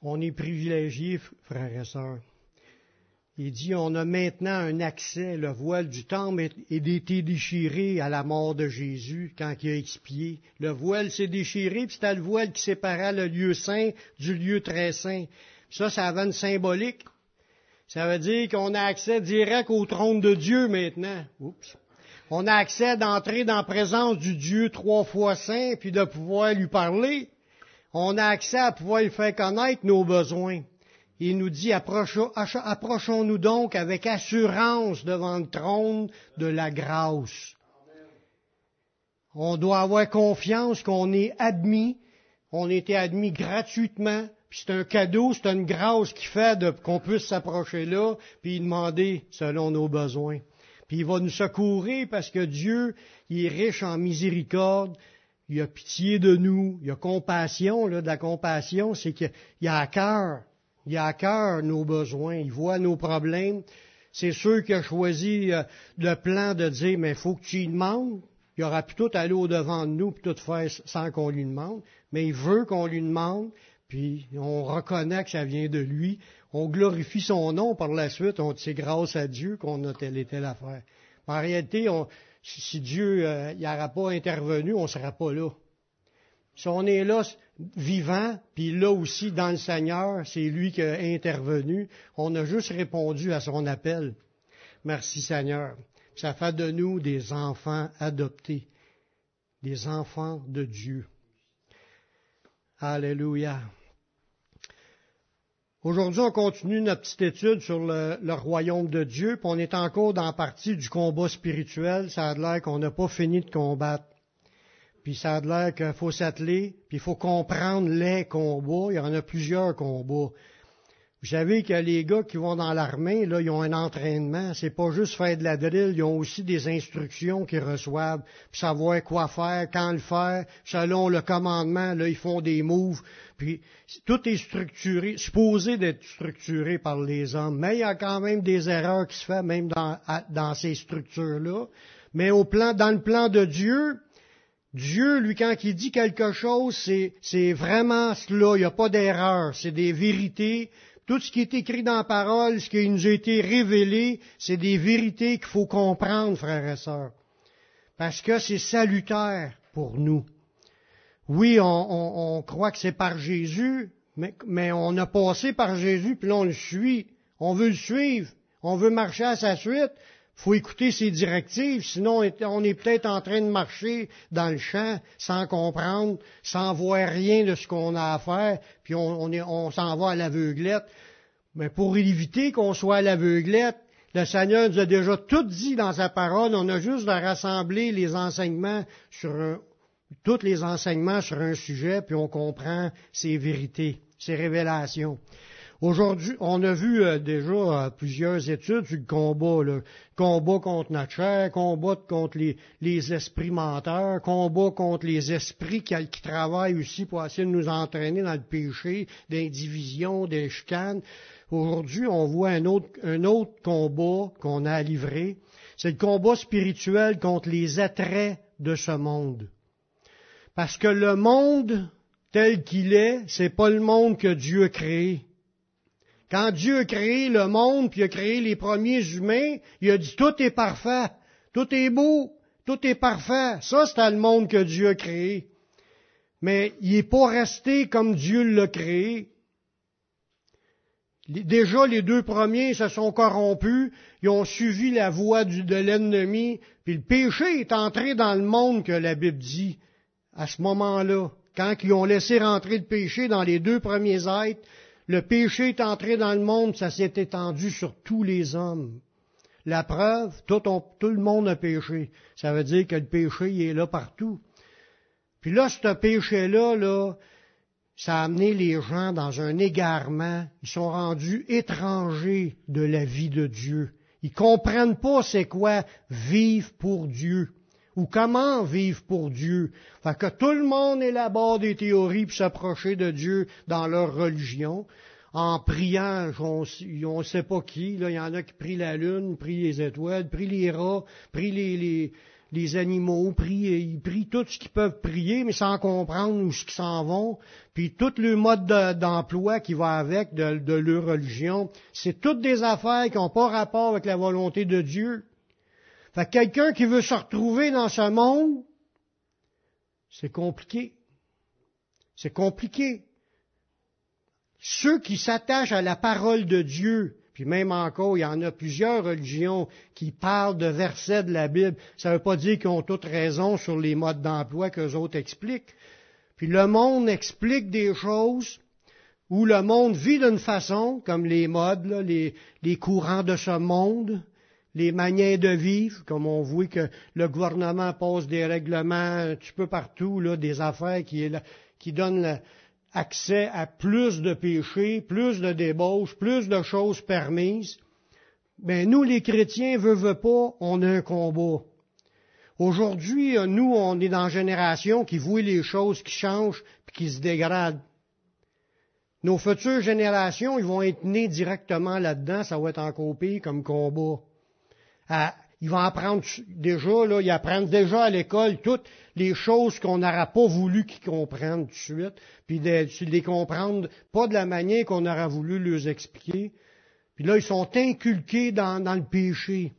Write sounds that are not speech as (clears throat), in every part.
On est privilégiés, frères et sœurs. Il dit, on a maintenant un accès, le voile du temple est été déchiré à la mort de Jésus quand il a expié. Le voile s'est déchiré, puis c'était le voile qui séparait le lieu saint du lieu très saint. Ça, ça avait une symbolique. Ça veut dire qu'on a accès direct au trône de Dieu maintenant. Oups. On a accès d'entrer dans la présence du Dieu trois fois saint, puis de pouvoir lui parler. On a accès à pouvoir lui faire connaître nos besoins. Il nous dit, approchons-nous donc avec assurance devant le trône de la grâce. On doit avoir confiance qu'on est admis, on été admis gratuitement, puis c'est un cadeau, c'est une grâce qui fait qu'on puisse s'approcher là, puis demander selon nos besoins. Puis il va nous secourir parce que Dieu, il est riche en miséricorde, il a pitié de nous, il a compassion, là, de la compassion, c'est qu'il a à cœur il a à cœur nos besoins, il voit nos problèmes. C'est sûr qu'il a choisi euh, le plan de dire, mais il faut que tu lui demandes. Il aura pu tout aller au-devant de nous, puis tout faire sans qu'on lui demande. Mais il veut qu'on lui demande, puis on reconnaît que ça vient de lui. On glorifie son nom par la suite. On c'est grâce à Dieu qu'on a telle et telle affaire. En réalité, si Dieu n'aura euh, pas intervenu, on ne sera pas là. Si on est là vivant, puis là aussi dans le Seigneur, c'est lui qui a intervenu, on a juste répondu à son appel. Merci Seigneur. Ça fait de nous des enfants adoptés, des enfants de Dieu. Alléluia. Aujourd'hui, on continue notre petite étude sur le, royaume de Dieu, puis on est encore dans la partie du combat spirituel. Ça a l'air qu'on n'a pas fini de combattre puis ça a l'air qu'il faut s'atteler, puis il faut comprendre les combats. Il y en a plusieurs combats. Vous savez que les gars qui vont dans l'armée, là, ils ont un entraînement. C'est pas juste faire de la drill, ils ont aussi des instructions qu'ils reçoivent, pour savoir quoi faire, quand le faire, selon le commandement. Là, ils font des moves. Puis tout est structuré, supposé d'être structuré par les hommes. Mais il y a quand même des erreurs qui se font, même dans, dans ces structures-là. Mais au plan, dans le plan de Dieu, Dieu, lui, quand il dit quelque chose, c'est vraiment cela, il n'y a pas d'erreur, c'est des vérités. Tout ce qui est écrit dans la parole, ce qui nous a été révélé, c'est des vérités qu'il faut comprendre, frères et sœurs. Parce que c'est salutaire pour nous. Oui, on, croit que c'est par Jésus, mais, mais, on a passé par Jésus, puis là on le suit. On veut le suivre. On veut marcher à sa suite faut écouter ses directives, sinon on est peut-être en train de marcher dans le champ sans comprendre, sans voir rien de ce qu'on a à faire, puis on, s'en va à l'aveuglette. Mais pour éviter qu'on soit à l'aveuglette, le Seigneur nous a déjà tout dit dans sa parole, on a juste à rassembler les enseignements sur un, tous les enseignements sur un sujet, puis on comprend ses vérités, ses révélations. Aujourd'hui, on a vu euh, déjà euh, plusieurs études sur le combat, combat contre notre chair, combat contre les, esprits menteurs, combat contre les esprits qui, travaillent aussi pour essayer de nous entraîner dans le péché, des divisions, des chicanes. Aujourd'hui, on voit un autre, un autre combat qu'on a à livrer. C'est le combat spirituel contre les attraits de ce monde. Parce que le monde tel qu'il est, c'est pas le monde que Dieu a créé. Quand Dieu a créé le monde, puis a créé les premiers humains, il a dit tout est parfait, tout est beau, tout est parfait. Ça, c'est le monde que Dieu a créé. Mais il n'est pas resté comme Dieu l'a créé. Déjà, les deux premiers se sont corrompus, ils ont suivi la voie de l'ennemi, puis le péché est entré dans le monde que la Bible dit à ce moment-là. Quand ils ont laissé rentrer le péché dans les deux premiers êtres, le péché est entré dans le monde, ça s'est étendu sur tous les hommes. La preuve, tout, le monde a péché. Ça veut dire que le péché est là partout. Puis là, ce péché-là, là, ça a amené les gens dans un égarement. Ils sont rendus étrangers de la vie de Dieu. Ils comprennent pas c'est quoi vivre pour Dieu ou comment vivre pour Dieu? Fait que tout le monde élabore des théories pour s'approcher de Dieu dans leur religion. En priant, on ne sait pas qui, il y en a qui prient la lune, prient les étoiles, prient les rats, prient les, les animaux, prient, ils prient tout ce qu'ils peuvent prier, mais sans comprendre où ce qu'ils s'en vont. Puis tout le mode d'emploi qui va avec de, de leur religion, c'est toutes des affaires qui n'ont pas rapport avec la volonté de Dieu. Quelqu'un qui veut se retrouver dans ce monde, c'est compliqué. C'est compliqué. Ceux qui s'attachent à la parole de Dieu, puis même encore, il y en a plusieurs religions qui parlent de versets de la Bible. Ça ne veut pas dire qu'ils ont toutes raison sur les modes d'emploi qu'eux autres expliquent. Puis le monde explique des choses où le monde vit d'une façon, comme les modes, les, courants de ce monde, les manières de vivre, comme on voit que le gouvernement pose des règlements un petit peu partout, là, des affaires qui, qui donnent accès à plus de péchés, plus de débauches, plus de choses permises. Mais nous, les chrétiens, veut, veut pas, on a un combat. Aujourd'hui, nous, on est dans une génération qui voit les choses qui changent et qui se dégradent. Nos futures générations, ils vont être nés directement là-dedans, ça va être encore comme combat. Ils vont apprendre déjà, là, ils apprennent déjà à l'école toutes les choses qu'on n'aura pas voulu qu'ils comprennent tout de suite, puis de, les comprendre pas de la manière qu'on aura voulu leur expliquer. Puis là, ils sont inculqués dans, dans le péché.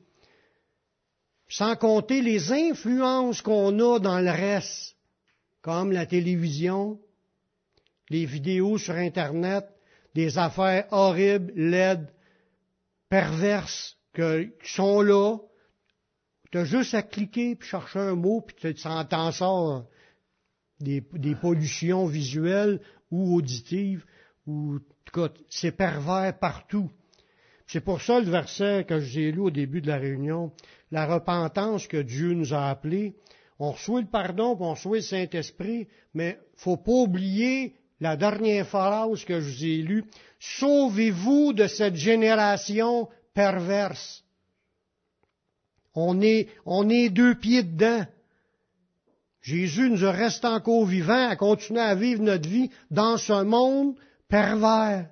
Sans compter les influences qu'on a dans le reste, comme la télévision, les vidéos sur Internet, des affaires horribles, laides, perverses, qui sont là, tu as juste à cliquer, puis chercher un mot, puis tu t'en sors des, des, pollutions visuelles ou auditives, ou en tout cas, c'est pervers partout. C'est pour ça le verset que j'ai lu au début de la réunion, la repentance que Dieu nous a appelée, on reçoit le pardon, puis on reçoit le Saint-Esprit, mais faut pas oublier la dernière phrase que je vous ai lue, sauvez-vous de cette génération perverse. On est, deux pieds dedans. Jésus nous reste encore vivants à continuer à vivre notre vie dans ce monde pervers.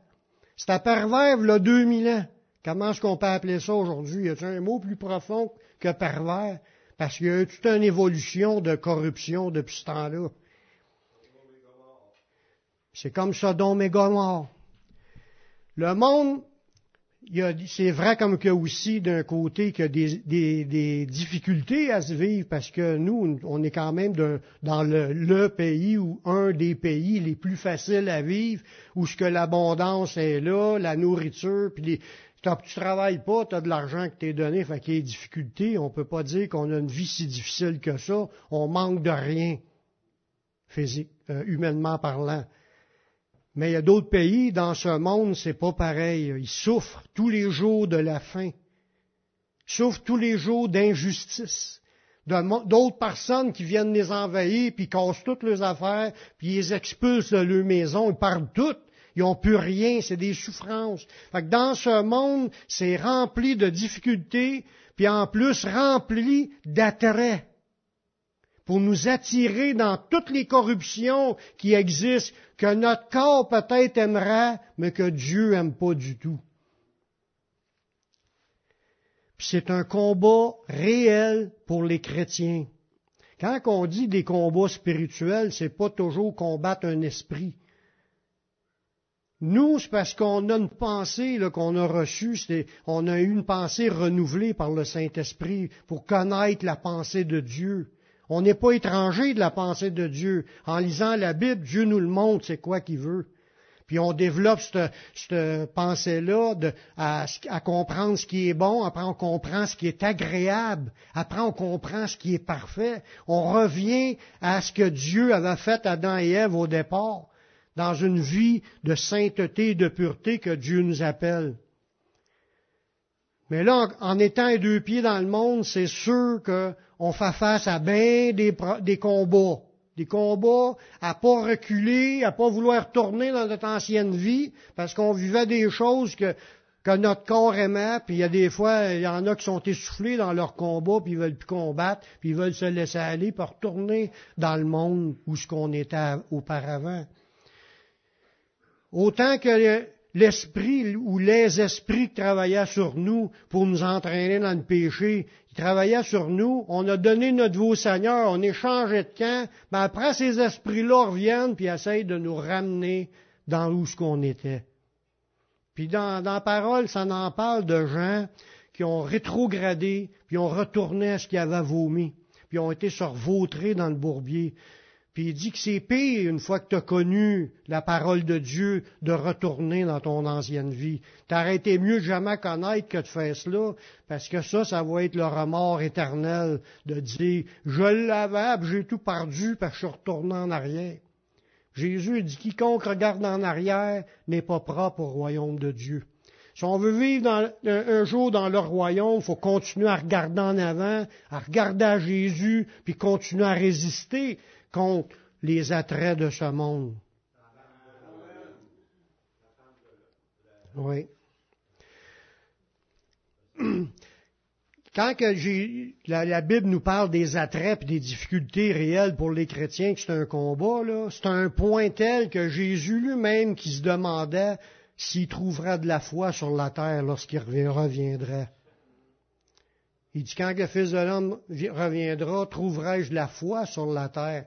C'est un pervers, là, 2000 ans. Comment est-ce qu'on peut appeler ça aujourd'hui? Y a un mot plus profond que pervers? Parce qu'il y a eu toute une évolution de corruption depuis ce temps-là. C'est comme ça, Sodome et Gomorre. Le monde c'est vrai comme que aussi d'un côté qu'il y a des, des, difficultés à se vivre parce que nous, on est quand même dans le, le, pays ou un des pays les plus faciles à vivre, où ce que l'abondance est là, la nourriture, puis les, tu travailles pas, tu as de l'argent que t'es donné, fait qu'il y a des difficultés. On peut pas dire qu'on a une vie si difficile que ça. On manque de rien, physique, euh, humainement parlant. Mais il y a d'autres pays dans ce monde, c'est pas pareil. Ils souffrent tous les jours de la faim. Ils souffrent tous les jours d'injustice. D'autres personnes qui viennent les envahir, puis cassent toutes leurs affaires, puis ils les expulsent de leur maison, ils partent toutes. Ils n'ont plus rien, c'est des souffrances. Fait que dans ce monde, c'est rempli de difficultés, puis en plus rempli d'attraits pour nous attirer dans toutes les corruptions qui existent, que notre corps peut-être aimerait, mais que Dieu aime pas du tout. c'est un combat réel pour les chrétiens. Quand on dit des combats spirituels, c'est pas toujours combattre un esprit. Nous, c'est parce qu'on a une pensée qu'on a reçue, on a eu une pensée renouvelée par le Saint-Esprit pour connaître la pensée de Dieu. On n'est pas étranger de la pensée de Dieu. En lisant la Bible, Dieu nous le montre, c'est quoi qu'il veut. Puis on développe cette, pensée-là à, comprendre ce qui est bon, après on comprend ce qui est agréable, après on comprend ce qui est parfait. On revient à ce que Dieu avait fait à Adam et Ève au départ, dans une vie de sainteté et de pureté que Dieu nous appelle. Mais là, en, étant deux pieds dans le monde, c'est sûr qu'on fait face à bien des, des, combats. Des combats à pas reculer, à pas vouloir tourner dans notre ancienne vie, parce qu'on vivait des choses que, notre corps aimait, puis il y a des fois, il y en a qui sont essoufflés dans leur combat, puis ils veulent plus combattre, puis ils veulent se laisser aller pour retourner dans le monde où ce qu'on était auparavant. Autant que l'esprit ou les esprits qui travaillaient sur nous pour nous entraîner dans le péché, ils travaillaient sur nous, on a donné notre vie au Seigneur, on est changé de camp, mais après ces esprits-là reviennent puis essayent de nous ramener dans où ce qu'on était. Puis dans, dans la parole, ça en parle de gens qui ont rétrogradé, puis ont retourné à ce qu'ils avaient vomi, puis ont été survautrés dans le bourbier. Puis il dit que c'est pire, une fois que tu as connu la parole de Dieu, de retourner dans ton ancienne vie. Été mieux de jamais connaître que de faire cela, parce que ça, ça va être le remords éternel de dire, je l'avais, j'ai tout perdu, parce que je suis retourné en arrière. Jésus dit, quiconque regarde en arrière n'est pas propre au royaume de Dieu. Si on veut vivre un, jour dans le royaume, il faut continuer à regarder en avant, à regarder à Jésus, puis continuer à résister contre les attraits de ce monde. Oui. (clears throat) Quand que la, Bible nous parle des attraits et des difficultés réelles pour les chrétiens, que c'est un combat, c'est un point tel que Jésus lui-même qui se demandait s'il trouvera de la foi sur la terre lorsqu'il reviendra. Il dit, quand le Fils de l'homme reviendra, trouverai-je la foi sur la terre?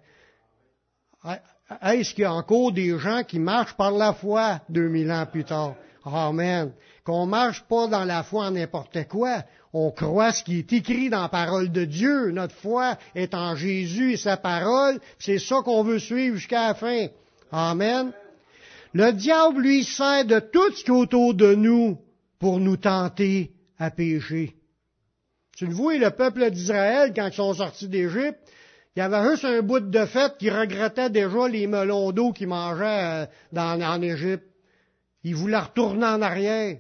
Est-ce qu'il y a encore des gens qui marchent par la foi 2000 ans plus tard? Amen. Qu'on marche pas dans la foi en n'importe quoi. On croit ce qui est écrit dans la parole de Dieu. Notre foi est en Jésus et sa parole. C'est ça qu'on veut suivre jusqu'à la fin. Amen. Le diable lui sert de tout ce qui est autour de nous pour nous tenter à pécher. Tu le vois, le peuple d'Israël, quand ils sont sortis d'Égypte, il y avait juste un bout de fête qui regrettait déjà les melons d'eau qu'ils mangeaient euh, en Égypte. Ils voulaient retourner en arrière.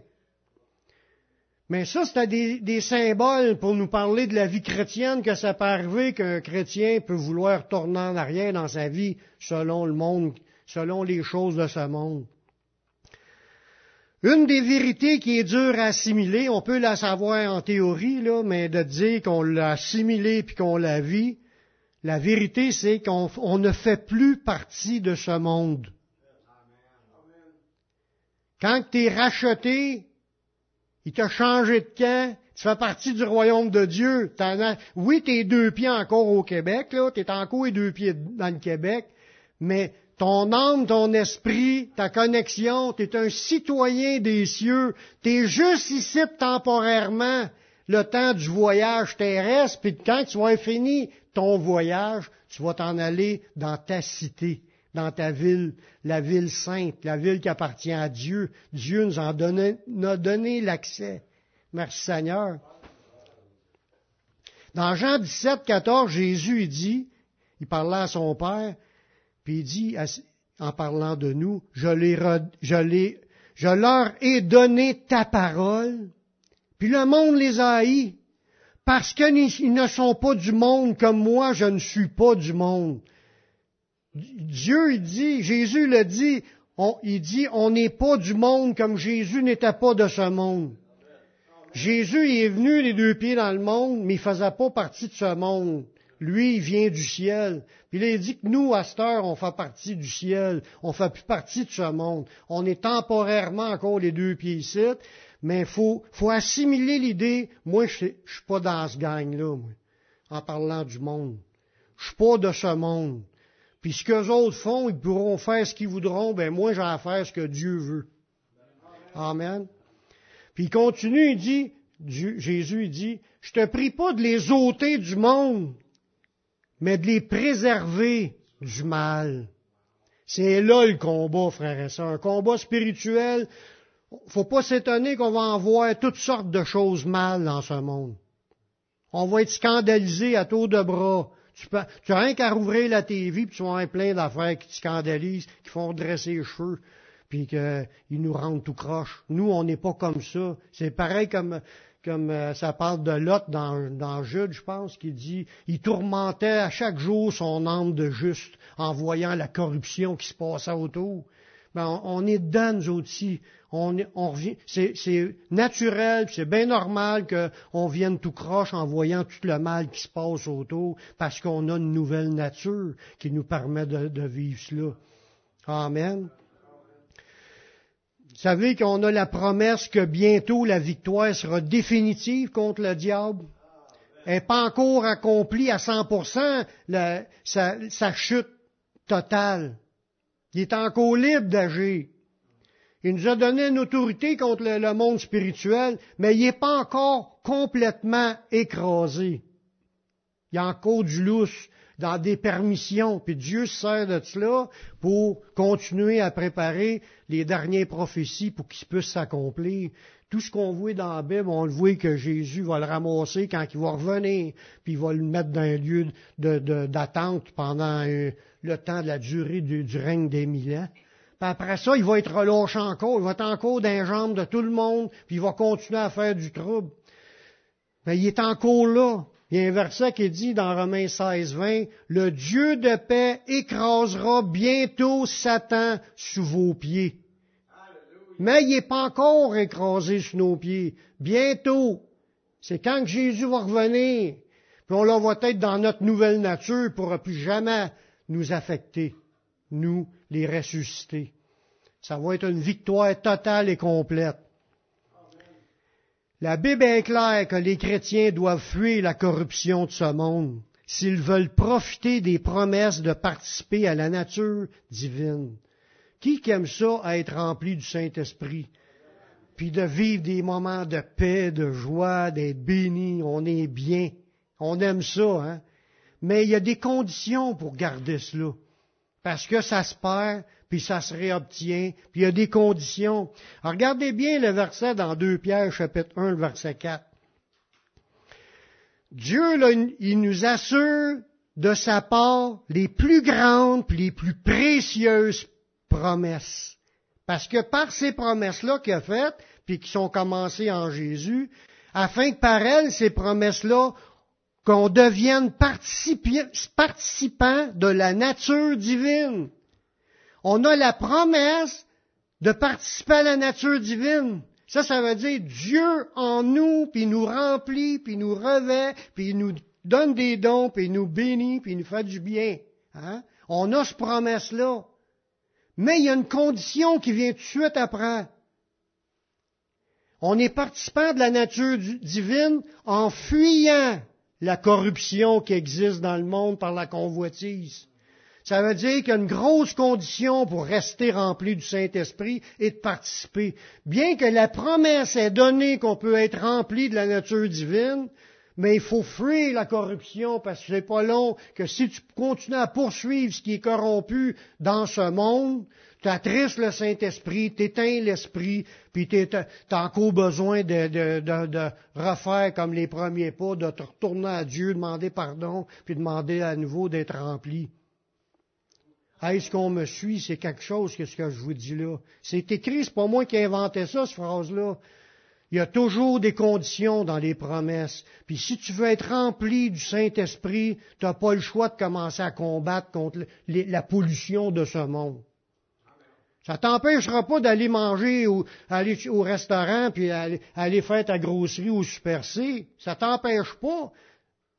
Mais ça, c'était des, des, symboles pour nous parler de la vie chrétienne, que ça peut arriver qu'un chrétien peut vouloir tourner en arrière dans sa vie selon le monde selon les choses de ce monde. Une des vérités qui est dure à assimiler, on peut la savoir en théorie, là, mais de dire qu'on l'a assimilée puis qu'on la vit, la vérité c'est qu'on ne fait plus partie de ce monde. Quand tu es racheté, il t'a changé de camp, tu fais partie du royaume de Dieu. oui, tu es deux pieds encore au Québec, là, tu es encore les deux pieds dans le Québec, mais ton âme, ton esprit, ta connexion, tu es un citoyen des cieux, tu es juste ici temporairement le temps du voyage terrestre, puis quand tu vas fini ton voyage, tu vas t'en aller dans ta cité, dans ta ville, la ville sainte, la ville qui appartient à Dieu. Dieu nous en a donné l'accès. Merci Seigneur. Dans Jean 17, 14, Jésus dit, il parlait à son Père, il dit, en parlant de nous, je, leur ai donné ta parole, puis le monde les a haïs, parce qu'ils ne sont pas du monde comme moi, je ne suis pas du monde. Dieu, dit, Jésus le dit, il dit, on n'est pas du monde comme Jésus n'était pas de ce monde. Jésus est venu les deux pieds dans le monde, mais il faisait pas partie de ce monde. Lui, il vient du ciel. Puis il dit que nous, à cette heure, on fait partie du ciel. On fait plus partie de ce monde. On est temporairement encore les deux pieds ici. Mais il faut, faut assimiler l'idée. Moi, je ne suis pas dans ce gang-là, en parlant du monde. Je suis pas de ce monde. Puis ce que les autres font, ils pourront faire ce qu'ils voudront. Ben moi, j'ai à faire ce que Dieu veut. Amen. Puis il continue, il dit, Jésus, il dit, je te prie pas de les ôter du monde, mais de les préserver du mal. C'est là le combat, frères et sœurs. Un combat spirituel. Faut pas s'étonner qu'on va en voir toutes sortes de choses mal dans ce monde. On va être scandalisé à tour de bras. Tu, peux, as rien qu'à rouvrir la TV, puis tu vas avoir plein d'affaires qui te scandalisent, qui font dresser les cheveux, puis qu'ils nous rendent tout croche. Nous, on n'est pas comme ça. C'est pareil comme comme euh, ça parle de Lot dans, dans Jude, je pense, qui dit, il tourmentait à chaque jour son âme de juste en voyant la corruption qui se passait autour. Ben, on, est dedans, nous aussi. On, on c'est, c'est naturel, c'est bien normal qu'on vienne tout croche en voyant tout le mal qui se passe autour, parce qu'on a une nouvelle nature qui nous permet de, de vivre cela. Amen. Savez qu'on a la promesse que bientôt la victoire sera définitive contre le diable? Elle n'est pas encore accomplie à 100% la, sa, chute totale. Il est encore libre d'agir. Il nous a donné une autorité contre le monde spirituel, mais il n'est pas encore complètement écrasé. Il y a encore du lousse dans des permissions, puis Dieu se sert de cela pour continuer à préparer les dernières prophéties pour qu'ils puissent s'accomplir. Tout ce qu'on voit dans la Bible, on le voit que Jésus va le ramasser quand il va revenir, puis il va le mettre dans un lieu d'attente pendant euh, le temps de la durée du, du règne des mille ans. Puis après ça, il va être relâché encore, il va être encore dans les jambes de tout le monde, puis il va continuer à faire du trouble. Mais il est encore là. Il y a un verset qui dit dans Romains 16, 20, Le Dieu de paix écrasera bientôt Satan sous vos pieds. Mais il n'est pas encore écrasé sous nos pieds. Bientôt. C'est quand Jésus va revenir. Puis on va être dans notre nouvelle nature, il ne pourra plus jamais nous affecter, nous, les ressuscités. Ça va être une victoire totale et complète. La Bible est claire que les chrétiens doivent fuir la corruption de ce monde s'ils veulent profiter des promesses de participer à la nature divine. Qui aime ça à être rempli du Saint-Esprit? Puis de vivre des moments de paix, de joie, d'être béni, on est bien. On aime ça, hein? Mais il y a des conditions pour garder cela. Parce que ça se perd, puis ça se réobtient, puis il y a des conditions. Regardez bien le verset dans 2 Pierre, chapitre 1, verset 4. Dieu, là, il nous assure de sa part les plus grandes, puis les plus précieuses promesses. Parce que par ces promesses-là qu'il a faites, puis qui sont commencées en Jésus, afin que par elles, ces promesses-là, qu'on devienne participant de la nature divine on a la promesse de participer à la nature divine. Ça, ça veut dire Dieu en nous, puis nous remplit, puis nous revêt, puis il nous donne des dons, puis il nous bénit, puis il nous fait du bien. Hein? On a cette promesse-là. Mais il y a une condition qui vient tout de suite après. On est participant de la nature divine en fuyant la corruption qui existe dans le monde par la convoitise. Ça veut dire qu'il grosse condition pour rester rempli du Saint-Esprit et de participer. Bien que la promesse est donnée qu'on peut être rempli de la nature divine, mais il faut fuir la corruption parce que c'est pas long que si tu continues à poursuivre ce qui est corrompu dans ce monde, tu attristes le Saint-Esprit, t'éteins l'Esprit, puis tu as encore besoin de, de, de, de, refaire comme les premiers pas, de te retourner à Dieu, demander pardon, puis demander à nouveau d'être rempli. Est-ce qu'on me suit? C'est quelque chose, qu'est-ce que je vous dis là. C'est écrit, c'est pas moi qui ai inventé ça, cette phrase-là. Il y a toujours des conditions dans les promesses. Puis si tu veux être rempli du Saint-Esprit, tu n'as pas le choix de commencer à combattre contre la pollution de ce monde. Ça t'empêchera pas d'aller manger ou aller au restaurant puis aller, aller faire ta grosserie au Super C. Ça t'empêche pas.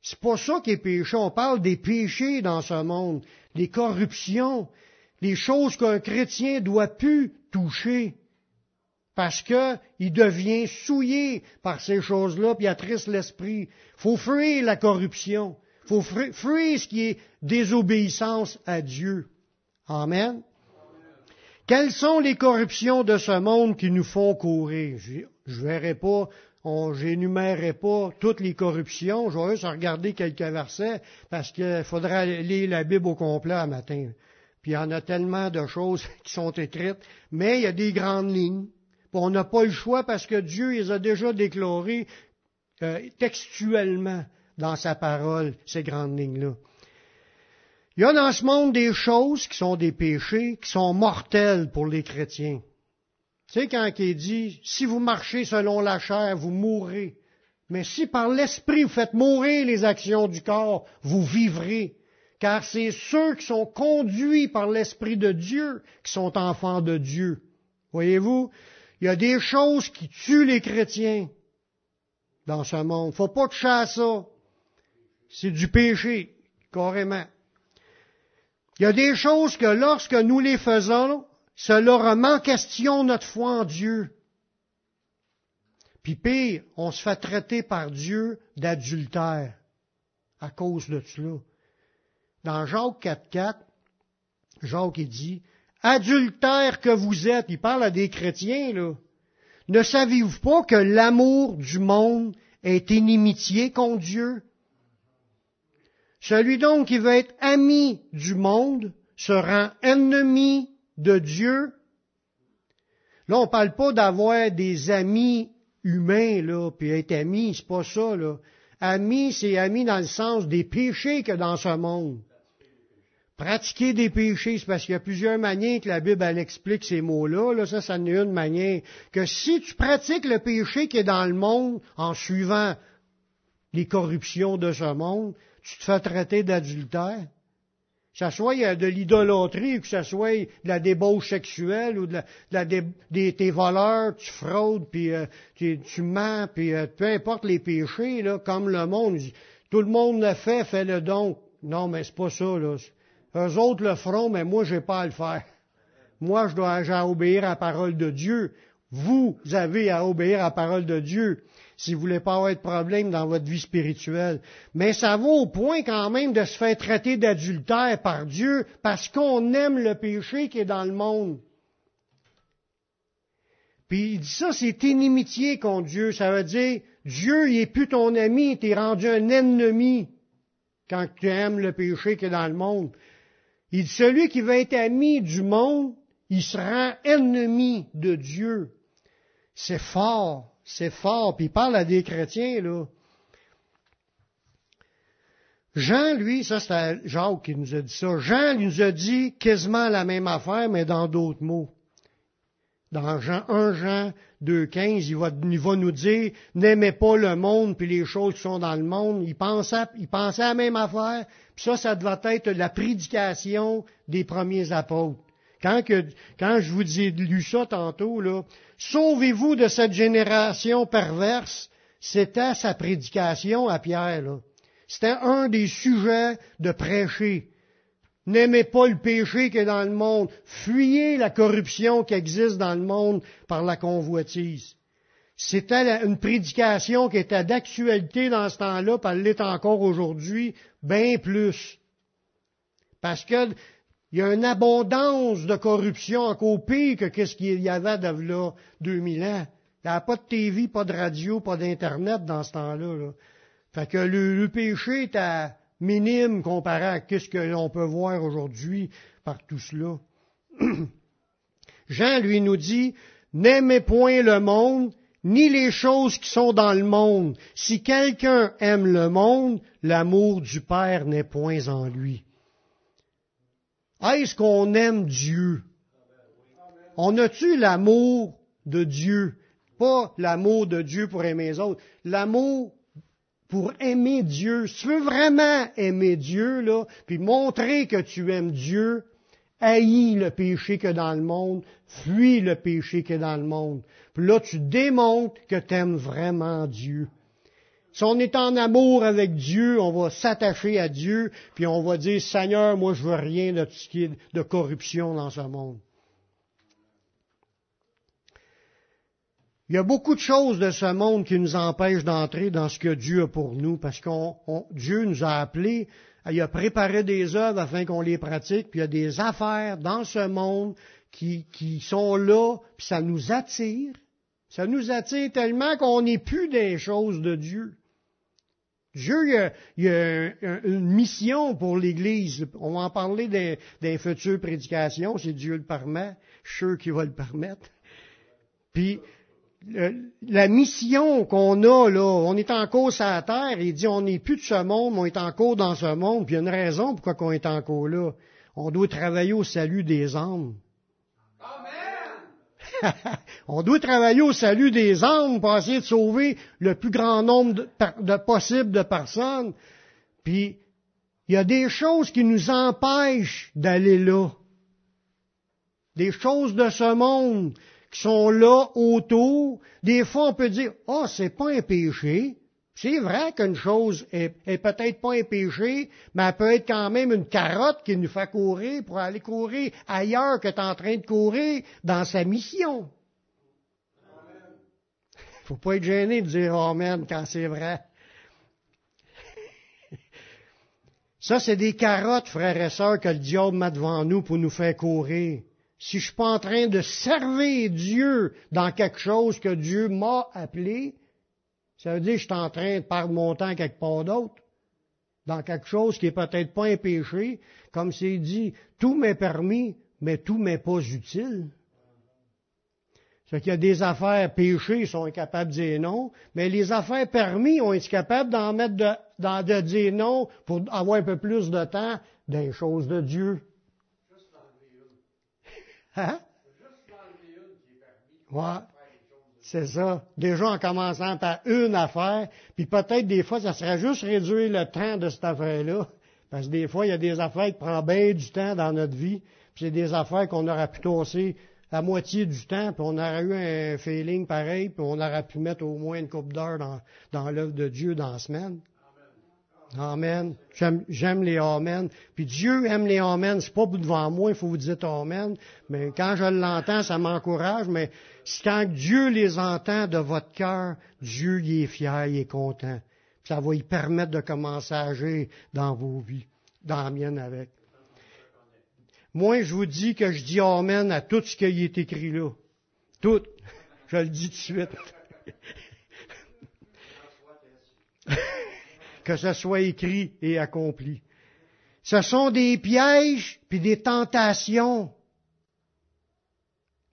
C'est pas ça qui est péché. On parle des péchés dans ce monde, les corruptions, les choses qu'un chrétien doit plus toucher. Parce qu'il devient souillé par ces choses-là, puis attriste l'esprit. faut fuir la corruption. faut fuir ce qui est désobéissance à Dieu. Amen. Quelles sont les corruptions de ce monde qui nous font courir? Je ne verrai pas j'énumérerai pas toutes les corruptions, je vais juste regarder quelques versets parce qu'il faudra lire la Bible au complet à matin. Puis il y en a tellement de choses (laughs) qui sont écrites, mais il y a des grandes lignes. On n'a pas le choix parce que Dieu les a déjà déclarées euh, textuellement dans sa parole, ces grandes lignes-là. Il y a dans ce monde des choses qui sont des péchés, qui sont mortels pour les chrétiens. Tu sais, quand il dit, si vous marchez selon la chair, vous mourrez. Mais si par l'esprit vous faites mourir les actions du corps, vous vivrez. Car c'est ceux qui sont conduits par l'esprit de Dieu qui sont enfants de Dieu. Voyez-vous, il y a des choses qui tuent les chrétiens dans ce monde. Faut pas toucher à ça. C'est du péché, carrément. Il y a des choses que lorsque nous les faisons, cela remet en question notre foi en Dieu. Puis pire, on se fait traiter par Dieu d'adultère à cause de cela. Dans Jacques 4.4, Jacques dit, Adultère que vous êtes, il parle à des chrétiens, là. Ne savez-vous pas que l'amour du monde est inimitié contre Dieu? Celui donc qui veut être ami du monde se rend ennemi de Dieu. Là, on parle pas d'avoir des amis humains, là, puis être ami, c'est pas ça, là. Ami, c'est ami dans le sens des péchés que dans ce monde. Pratiquer des péchés, c'est parce qu'il y a plusieurs manières que la Bible elle explique ces mots-là. Là, ça, ça n'est une manière. Que si tu pratiques le péché qui est dans le monde en suivant les corruptions de ce monde, tu te fais traiter d'adultère. Que ce soit de l'idolâtrie, que ce soit de la débauche sexuelle ou de la, des, tes voleurs, tu fraudes, puis euh, tu, mens, puis euh, peu importe les péchés, là, comme le monde, tout le monde le fait, fais le don. Non, mais c'est pas ça, là. Eux autres le feront, mais moi, j'ai pas à le faire. Moi, je dois obéir à la parole de Dieu. Vous avez à obéir à la parole de Dieu si vous voulez pas avoir de problème dans votre vie spirituelle. Mais ça vaut au point quand même de se faire traiter d'adultère par Dieu parce qu'on aime le péché qui est dans le monde. Puis il dit ça, c'est inimitié contre Dieu. Ça veut dire, Dieu, il plus ton ami, tu es rendu un ennemi quand tu aimes le péché qui est dans le monde. Il dit, celui qui veut être ami du monde, il se rend ennemi de Dieu. C'est fort, c'est fort. Puis il parle à des chrétiens, là. Jean, lui, ça c'est Jacques qui nous a dit ça. Jean nous a dit quasiment la même affaire, mais dans d'autres mots. Dans Jean, 1 Jean 2.15, il va, il va nous dire, n'aimez pas le monde puis les choses qui sont dans le monde. Il pensait, il pensait la même affaire, puis ça, ça devait être la prédication des premiers apôtres. Quand, que, quand je vous ai lu ça tantôt, là, sauvez-vous de cette génération perverse, c'était sa prédication à Pierre. Là. C'était un des sujets de prêcher. N'aimez pas le péché qui est dans le monde. Fuyez la corruption qui existe dans le monde par la convoitise. C'était une prédication qui était d'actualité dans ce temps-là, puis elle l'est encore aujourd'hui, bien plus. Parce qu'il y a une abondance de corruption encore pire que qu'est-ce qu'il y avait de là 2000 ans. Il n'y avait pas de TV, pas de radio, pas d'Internet dans ce temps-là. Là. Fait que le, péché était minime comparé à ce que l'on peut voir aujourd'hui par tout cela. (clears throat) Jean, lui, nous dit, n'aimez point le monde, ni les choses qui sont dans le monde. Si quelqu'un aime le monde, l'amour du Père n'est point en lui. Est-ce qu'on aime Dieu? On a-tu l'amour de Dieu? Pas l'amour de Dieu pour aimer les autres. L'amour pour aimer Dieu. Si tu veux vraiment aimer Dieu, là, puis montrer que tu aimes Dieu, haïs le péché que dans le monde, fuis le péché que dans le monde. Puis là, tu démontres que tu aimes vraiment Dieu. Si on est en amour avec Dieu, on va s'attacher à Dieu, puis on va dire, Seigneur, moi je veux rien de, de corruption dans ce monde. Il y a beaucoup de choses de ce monde qui nous empêchent d'entrer dans ce que Dieu a pour nous, parce que Dieu nous a appelés, il a préparé des œuvres afin qu'on les pratique, puis il y a des affaires dans ce monde qui, qui sont là, puis ça nous attire. Ça nous attire tellement qu'on n'est plus des choses de Dieu. Dieu, il y a, une mission pour l'Église. On va en parler des, des futures prédications, si Dieu le permet. Je suis qu'il va le permettre. Puis, la mission qu'on a, là, on est encore sur la terre, il dit on n'est plus de ce monde, on est encore dans ce monde, puis il y a une raison pourquoi on est encore là. On doit travailler au salut des âmes. (laughs) on doit travailler au salut des âmes pour essayer de sauver le plus grand nombre de, possible de personnes. Puis, il y a des choses qui nous empêchent d'aller là. Des choses de ce monde qui sont là autour. Des fois, on peut dire, ah, oh, c'est pas un péché. C'est vrai qu'une chose est, peut-être pas un péché, mais elle peut être quand même une carotte qui nous fait courir pour aller courir ailleurs que tu es en train de courir dans sa mission. Faut pas être gêné de dire Amen quand c'est vrai. Ça, c'est des carottes, frères et sœurs, que le diable met devant nous pour nous faire courir. Si je suis pas en train de servir Dieu dans quelque chose que Dieu m'a appelé, ça veut dire que je suis en train de perdre mon temps quelque part d'autre, dans quelque chose qui est peut-être pas un péché, comme c'est dit, tout m'est permis, mais tout m'est pas utile. C'est qu'il y a des affaires péchées, ils sont incapables de dire non, mais les affaires permis, on est capable d'en mettre de, d'en, de dire non pour avoir un peu plus de temps dans les choses de Dieu. Juste hein? Juste Ouais. C'est ça. Déjà en commençant par une affaire, puis peut-être des fois, ça serait juste réduire le temps de cette affaire-là. Parce que des fois, il y a des affaires qui prennent bien du temps dans notre vie, puis c'est des affaires qu'on aurait pu tosser la moitié du temps, puis on aurait eu un feeling pareil, puis on aurait pu mettre au moins une coupe d'heure dans, dans l'œuvre de Dieu dans la semaine. Amen. J'aime les Amen. Puis Dieu aime les Amen. C'est pas devant moi, il faut vous dire Amen. Mais quand je l'entends, ça m'encourage. Mais quand Dieu les entend de votre cœur, Dieu y est fier, il est content. ça va y permettre de commencer à agir dans vos vies, dans la mienne avec. Moi, je vous dis que je dis Amen à tout ce qui est écrit là. Tout. Je le dis tout de suite. (laughs) que ce soit écrit et accompli. Ce sont des pièges puis des tentations.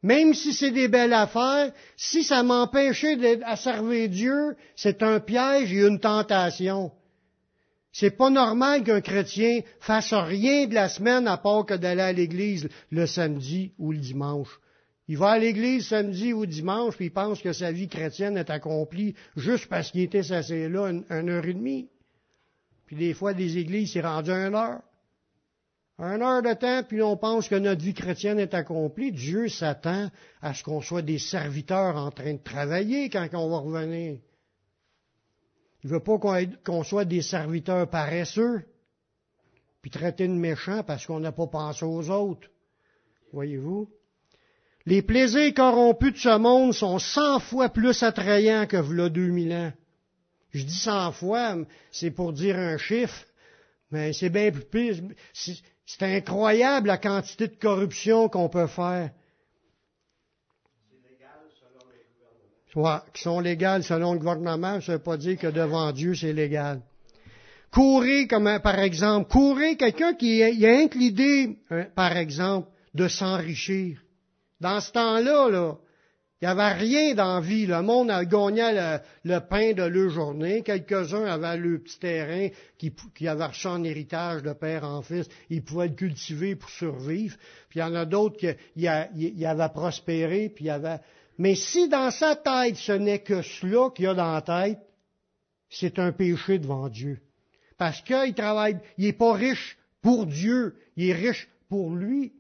Même si c'est des belles affaires, si ça m'empêchait de servir Dieu, c'est un piège et une tentation. C'est pas normal qu'un chrétien fasse rien de la semaine à part que d'aller à l'église le samedi ou le dimanche. Il va à l'église samedi ou dimanche, puis il pense que sa vie chrétienne est accomplie juste parce qu'il était assis là une, une heure et demie. Puis des fois, des églises, c'est rendu un heure. Un heure de temps, puis on pense que notre vie chrétienne est accomplie. Dieu s'attend à ce qu'on soit des serviteurs en train de travailler quand on va revenir. Il ne veut pas qu'on soit des serviteurs paresseux, puis traités de méchants parce qu'on n'a pas pensé aux autres. Voyez-vous? Les plaisirs corrompus de ce monde sont cent fois plus attrayants que v'là deux mille ans. Je dis cent fois, c'est pour dire un chiffre, mais c'est bien plus. C'est incroyable la quantité de corruption qu'on peut faire. Soit, qui sont légales selon le gouvernement, ça ne veut pas dire que devant Dieu c'est légal. Courir, comme par exemple, courir quelqu'un qui a, a l'idée, par exemple, de s'enrichir. Dans ce temps-là, là, il n'y avait rien d'envie. Le monde a gagné le, pain de leur journée. Quelques-uns avaient le petit terrain qui, avait reçu en héritage de père en fils. Ils pouvaient le cultiver pour survivre. Puis il y en a d'autres qui avaient prospéré. Puis y avait... Mais si dans sa tête, ce n'est que cela qu'il y a dans la tête, c'est un péché devant Dieu. Parce qu'il travaille, il n'est pas riche pour Dieu, il est riche pour lui.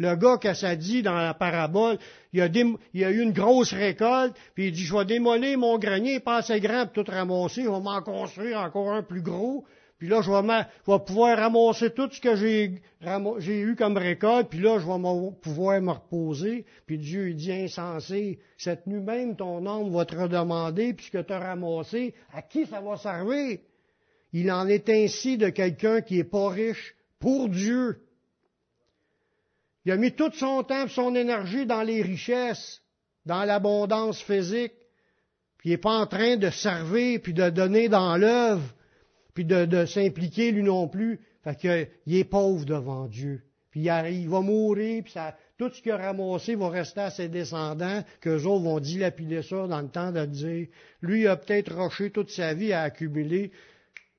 Le gars, que ça dit dans la parabole, il a, a eu une grosse récolte, puis il dit, je vais démolir mon grenier, pas assez grand pour tout ramasser, je vais m'en construire encore un plus gros, puis là, je vais, pouvoir ramasser tout ce que j'ai, eu comme récolte, puis là, je vais pouvoir me reposer. Puis Dieu, il dit, insensé, cette nuit même, ton âme va te redemander, puisque tu as ramassé, à qui ça va servir? Il en est ainsi de quelqu'un qui est pas riche pour Dieu. Il a mis tout son temps son énergie dans les richesses, dans l'abondance physique, puis il n'est pas en train de servir, puis de donner dans l'œuvre, puis de, s'impliquer lui non plus. Fait qu'il est pauvre devant Dieu. Puis il, va mourir, puis tout ce qu'il a ramassé va rester à ses descendants, qu'eux autres vont dilapider ça dans le temps de dire, lui il a peut-être roché toute sa vie à accumuler.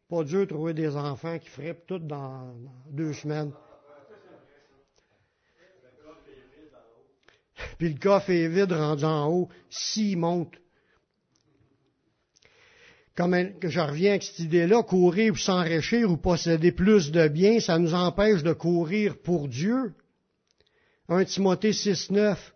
Pas de trouver des enfants qui feraient tout dans deux semaines. Puis le coffre est vide rendu en haut, s'il monte. Comme je reviens avec cette idée-là, courir ou s'enrichir ou posséder plus de biens, ça nous empêche de courir pour Dieu. 1 Timothée 6, 9.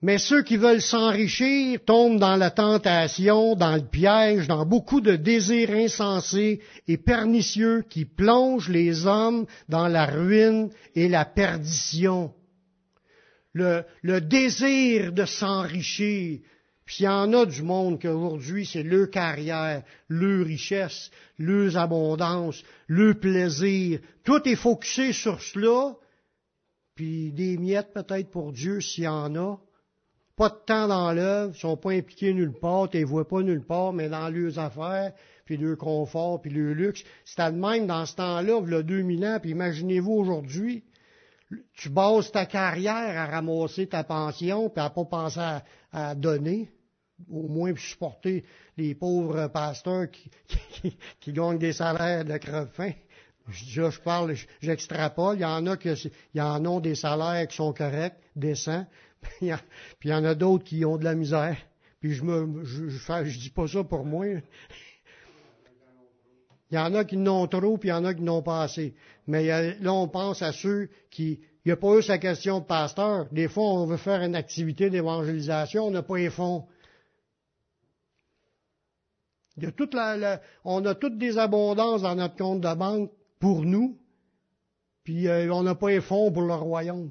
Mais ceux qui veulent s'enrichir tombent dans la tentation, dans le piège, dans beaucoup de désirs insensés et pernicieux qui plongent les hommes dans la ruine et la perdition. Le, le désir de s'enrichir, puis il y en a du monde qu'aujourd'hui, c'est leur carrière, leur richesse, leurs abondances, leur plaisir. Tout est focusé sur cela, puis des miettes peut-être pour Dieu s'il y en a pas de temps dans l'œuvre, ils sont pas impliqués nulle part, tu les vois pas nulle part, mais dans leurs affaires, puis leur confort, puis leur luxe. C'était le même dans ce temps-là, il y a 2000 ans, puis imaginez-vous aujourd'hui, tu bases ta carrière à ramasser ta pension, puis à pas penser à, donner, au moins supporter les pauvres pasteurs (laughs) qui, qui, gagnent des salaires de creve-fin. Je, je parle, j'extrapole. Il y en a qui y en ont des salaires qui sont corrects, décents, (laughs) puis il y en a d'autres qui ont de la misère. Puis je me, je, je, dis pas ça pour moi. Il y en a qui n'ont trop, puis il y en a qui n'ont pas assez. Mais là, on pense à ceux qui, il n'y a pas eu sa question de pasteur. Des fois, on veut faire une activité d'évangélisation, on n'a pas les fonds. Il y a toute la, on a toutes des abondances dans notre compte de banque pour nous, puis euh, on n'a pas les fonds pour le royaume.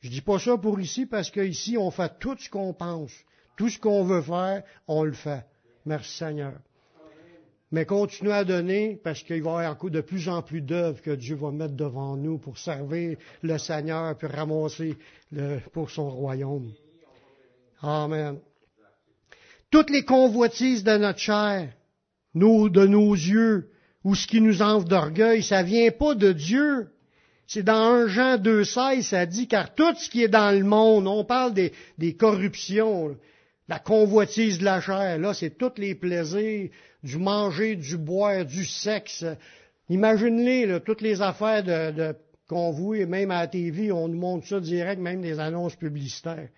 Je dis pas ça pour ici parce qu'ici, on fait tout ce qu'on pense. Tout ce qu'on veut faire, on le fait. Merci Seigneur. Mais continuez à donner parce qu'il va y avoir de plus en plus d'œuvres que Dieu va mettre devant nous pour servir le Seigneur puis ramasser pour son royaume. Amen. Toutes les convoitises de notre chair, de nos yeux, ou ce qui nous enfle d'orgueil, ça vient pas de Dieu. C'est dans 1 Jean 2,16, ça dit, car tout ce qui est dans le monde, on parle des corruptions, la convoitise de la chair, là, c'est tous les plaisirs, du manger, du boire, du sexe. Imaginez-les, toutes les affaires de, de qu'on même à la TV, on nous montre ça direct, même des annonces publicitaires.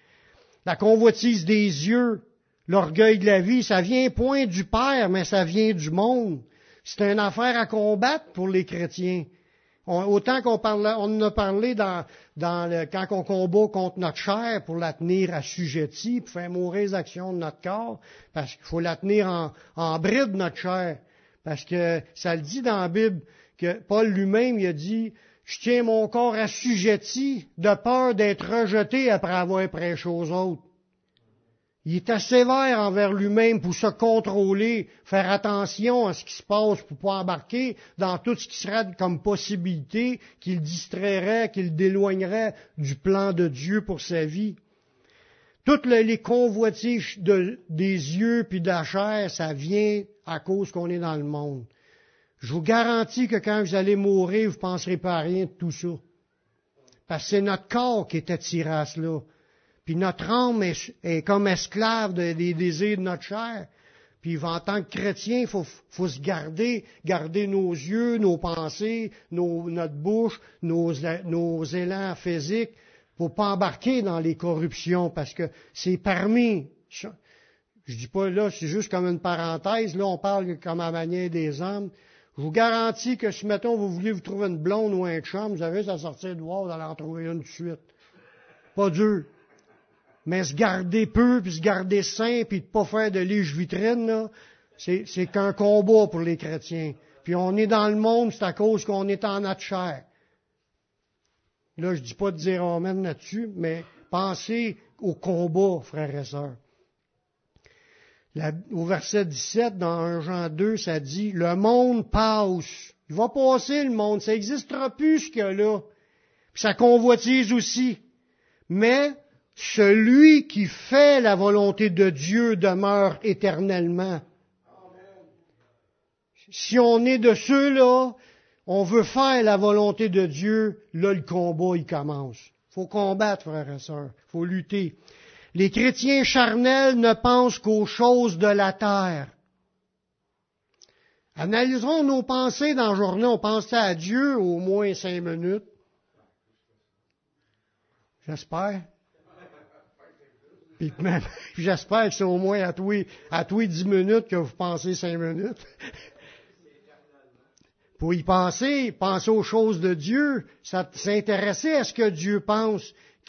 La convoitise des yeux, l'orgueil de la vie, ça vient point du Père, mais ça vient du monde. C'est une affaire à combattre pour les chrétiens autant qu'on on en a parlé dans, le, quand on combat contre notre chair pour la tenir assujettie, pour faire mourir les actions de notre corps, parce qu'il faut la tenir en, en bride, notre chair. Parce que ça le dit dans la Bible que Paul lui-même, a dit, je tiens mon corps assujetti de peur d'être rejeté après avoir prêché aux autres. Il était sévère envers lui-même pour se contrôler, faire attention à ce qui se passe pour pas embarquer dans tout ce qui serait comme possibilité qu'il distrairait, qu'il déloignerait du plan de Dieu pour sa vie. Toutes les convoitises des yeux puis de la chair, ça vient à cause qu'on est dans le monde. Je vous garantis que quand vous allez mourir, vous penserez pas à rien de tout ça. Parce que c'est notre corps qui est attiré à cela. Puis notre âme est, comme esclave des désirs de notre chair. Puis en tant que chrétien, il faut, se garder, garder nos yeux, nos pensées, notre bouche, nos, nos élans physiques, pour pas embarquer dans les corruptions, parce que c'est permis. Je dis pas là, c'est juste comme une parenthèse. Là, on parle comme à manière des hommes. Je vous garantis que si, mettons, vous voulez vous trouver une blonde ou un chum, vous avez à sortir de voir, vous allez en trouver une de suite. Pas dur. Mais se garder peu, puis se garder sain, puis de pas faire de lige vitrine, c'est qu'un combat pour les chrétiens. Puis on est dans le monde, c'est à cause qu'on est en notre chair. Là, je dis pas de dire amen là-dessus, mais pensez au combat, frères et sœurs. au verset 17, dans 1 Jean 2, ça dit, le monde passe. Il va passer le monde, ça n'existera plus ce qu'il y a là. Puis ça convoitise aussi. Mais celui qui fait la volonté de Dieu demeure éternellement. Si on est de ceux-là, on veut faire la volonté de Dieu, là le combat il commence. Faut combattre, frères et sœurs. Faut lutter. Les chrétiens charnels ne pensent qu'aux choses de la terre. Analyserons nos pensées dans la journée. On pense à Dieu au moins cinq minutes. J'espère. (laughs) J'espère que c'est au moins à tous, tous 10 minutes que vous pensez 5 minutes. (laughs) Pour y penser, penser aux choses de Dieu, s'intéresser à ce que Dieu pense,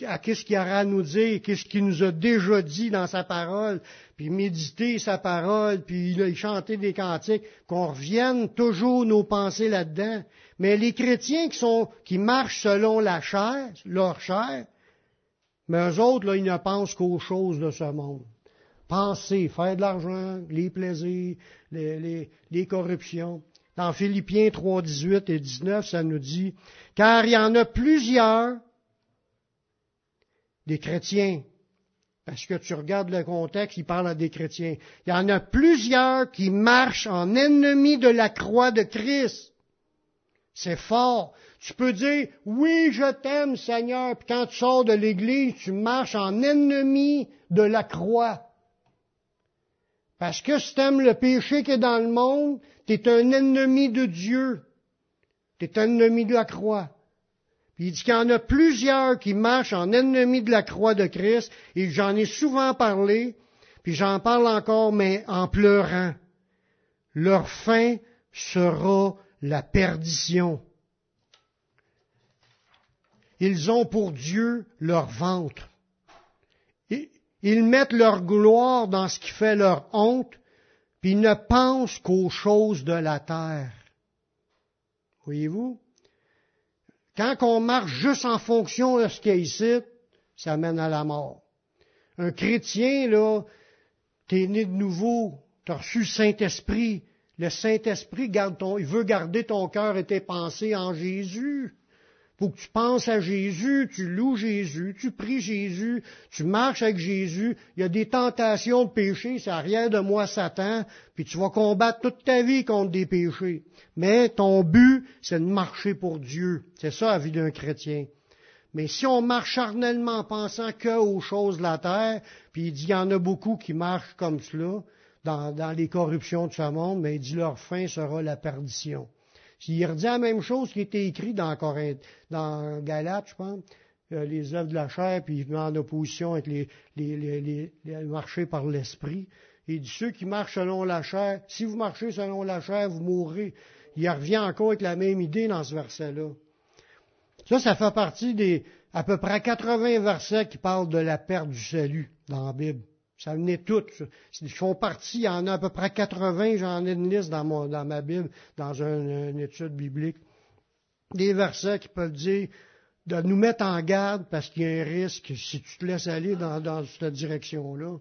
à qu'est-ce qu'il aura à nous dire, qu'est-ce qu'il nous a déjà dit dans sa parole, puis méditer sa parole, puis chanter des cantiques, qu'on revienne toujours nos pensées là-dedans. Mais les chrétiens qui sont, qui marchent selon la chair, leur chair, mais eux autres, là, ils ne pensent qu'aux choses de ce monde. Penser, faire de l'argent, les plaisirs, les, corruptions. Dans Philippiens 3, 18 et 19, ça nous dit, car il y en a plusieurs des chrétiens. Parce que tu regardes le contexte, il parle à des chrétiens. Il y en a plusieurs qui marchent en ennemis de la croix de Christ. C'est fort. Tu peux dire, oui, je t'aime, Seigneur, puis quand tu sors de l'Église, tu marches en ennemi de la croix. Parce que si tu aimes le péché qui est dans le monde, tu es un ennemi de Dieu. Tu es un ennemi de la croix. Puis il dit qu'il y en a plusieurs qui marchent en ennemi de la croix de Christ, et j'en ai souvent parlé, puis j'en parle encore, mais en pleurant. Leur fin sera la perdition. Ils ont pour Dieu leur ventre. Ils mettent leur gloire dans ce qui fait leur honte, puis ils ne pensent qu'aux choses de la terre. Voyez-vous? Quand on marche juste en fonction de ce qu'il y ici, ça mène à la mort. Un chrétien, là, t'es né de nouveau, t'as reçu Saint-Esprit. Le Saint-Esprit veut garder ton cœur et tes pensées en Jésus. Faut que tu penses à Jésus, tu loues Jésus, tu pries Jésus, tu marches avec Jésus. Il y a des tentations de péché, c'est rien de moi Satan, puis tu vas combattre toute ta vie contre des péchés. Mais ton but, c'est de marcher pour Dieu. C'est ça la vie d'un chrétien. Mais si on marche charnellement en pensant que aux choses de la terre, puis il dit il y en a beaucoup qui marchent comme cela, dans, dans les corruptions de ce monde, mais il dit leur fin sera la perdition. Il redit la même chose qui était écrit dans Corinthe, dans Galate, je pense, euh, les œuvres de la chair, puis il met en opposition avec les, les marchés par l'esprit. Il dit ceux qui marchent selon la chair, si vous marchez selon la chair, vous mourrez. Il revient encore avec la même idée dans ce verset-là. Ça, ça fait partie des à peu près 80 versets qui parlent de la perte du salut dans la Bible. Ça venait toutes. Ils font partie, il y en a à peu près 80, j'en ai une liste dans, ma Bible, dans une étude biblique. Des versets qui peuvent dire de nous mettre en garde parce qu'il y a un risque si tu te laisses aller dans cette direction-là.